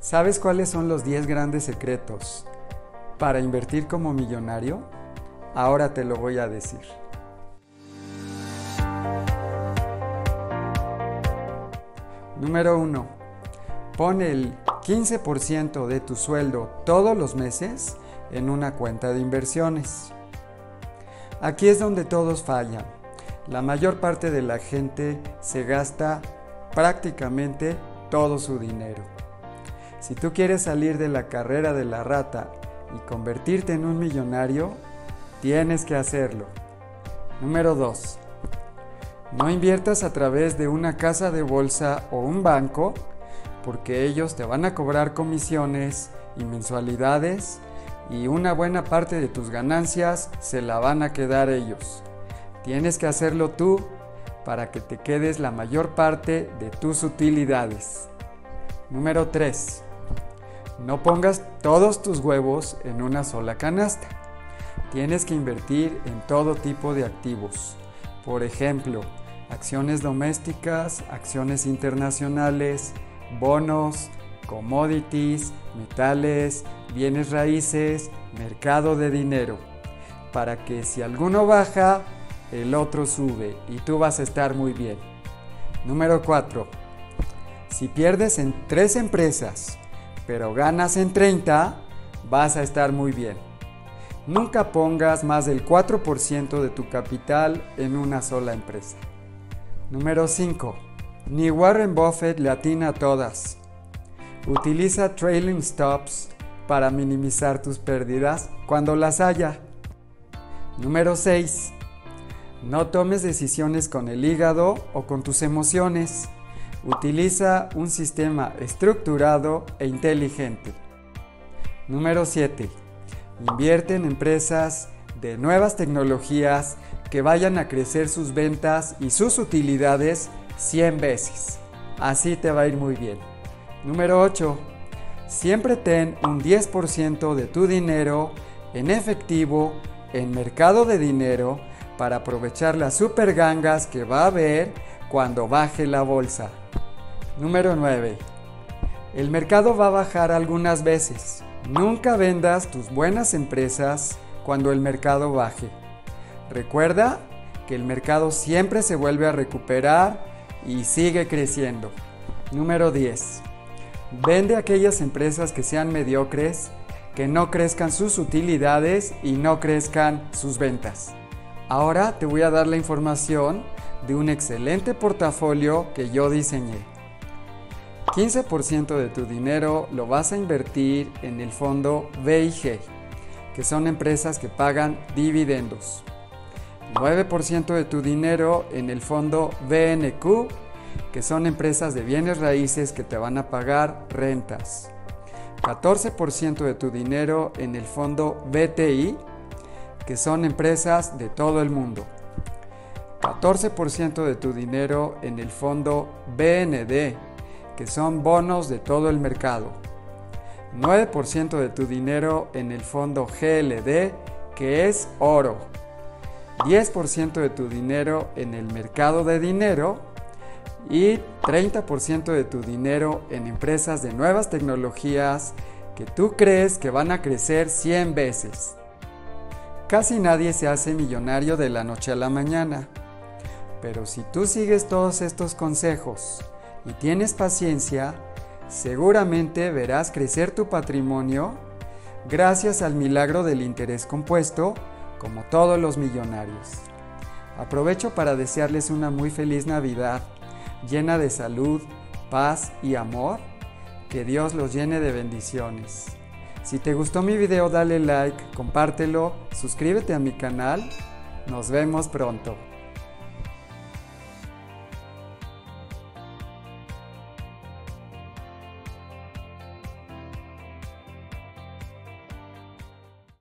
¿Sabes cuáles son los 10 grandes secretos para invertir como millonario? Ahora te lo voy a decir. Número 1. Pon el 15% de tu sueldo todos los meses en una cuenta de inversiones. Aquí es donde todos fallan. La mayor parte de la gente se gasta prácticamente todo su dinero. Si tú quieres salir de la carrera de la rata y convertirte en un millonario, tienes que hacerlo. Número 2. No inviertas a través de una casa de bolsa o un banco porque ellos te van a cobrar comisiones y mensualidades y una buena parte de tus ganancias se la van a quedar ellos. Tienes que hacerlo tú para que te quedes la mayor parte de tus utilidades. Número 3. No pongas todos tus huevos en una sola canasta. Tienes que invertir en todo tipo de activos. Por ejemplo, acciones domésticas, acciones internacionales, bonos, commodities, metales, bienes raíces, mercado de dinero, para que si alguno baja, el otro sube y tú vas a estar muy bien. Número 4. Si pierdes en tres empresas, pero ganas en 30, vas a estar muy bien. Nunca pongas más del 4% de tu capital en una sola empresa. Número 5. Ni Warren Buffett le atina a todas. Utiliza trailing stops para minimizar tus pérdidas cuando las haya. Número 6. No tomes decisiones con el hígado o con tus emociones. Utiliza un sistema estructurado e inteligente. Número 7. Invierte en empresas de nuevas tecnologías que vayan a crecer sus ventas y sus utilidades 100 veces. Así te va a ir muy bien. Número 8. Siempre ten un 10% de tu dinero en efectivo en mercado de dinero para aprovechar las super gangas que va a haber cuando baje la bolsa. Número 9. El mercado va a bajar algunas veces. Nunca vendas tus buenas empresas cuando el mercado baje. Recuerda que el mercado siempre se vuelve a recuperar y sigue creciendo. Número 10. Vende aquellas empresas que sean mediocres, que no crezcan sus utilidades y no crezcan sus ventas. Ahora te voy a dar la información de un excelente portafolio que yo diseñé. 15% de tu dinero lo vas a invertir en el fondo VIG, que son empresas que pagan dividendos. 9% de tu dinero en el fondo BNQ, que son empresas de bienes raíces que te van a pagar rentas. 14% de tu dinero en el fondo BTI, que son empresas de todo el mundo. 14% de tu dinero en el fondo BND, que son bonos de todo el mercado. 9% de tu dinero en el fondo GLD, que es oro. 10% de tu dinero en el mercado de dinero y 30% de tu dinero en empresas de nuevas tecnologías que tú crees que van a crecer 100 veces. Casi nadie se hace millonario de la noche a la mañana. Pero si tú sigues todos estos consejos y tienes paciencia, seguramente verás crecer tu patrimonio gracias al milagro del interés compuesto, como todos los millonarios. Aprovecho para desearles una muy feliz Navidad, llena de salud, paz y amor. Que Dios los llene de bendiciones. Si te gustó mi video dale like, compártelo, suscríbete a mi canal. Nos vemos pronto.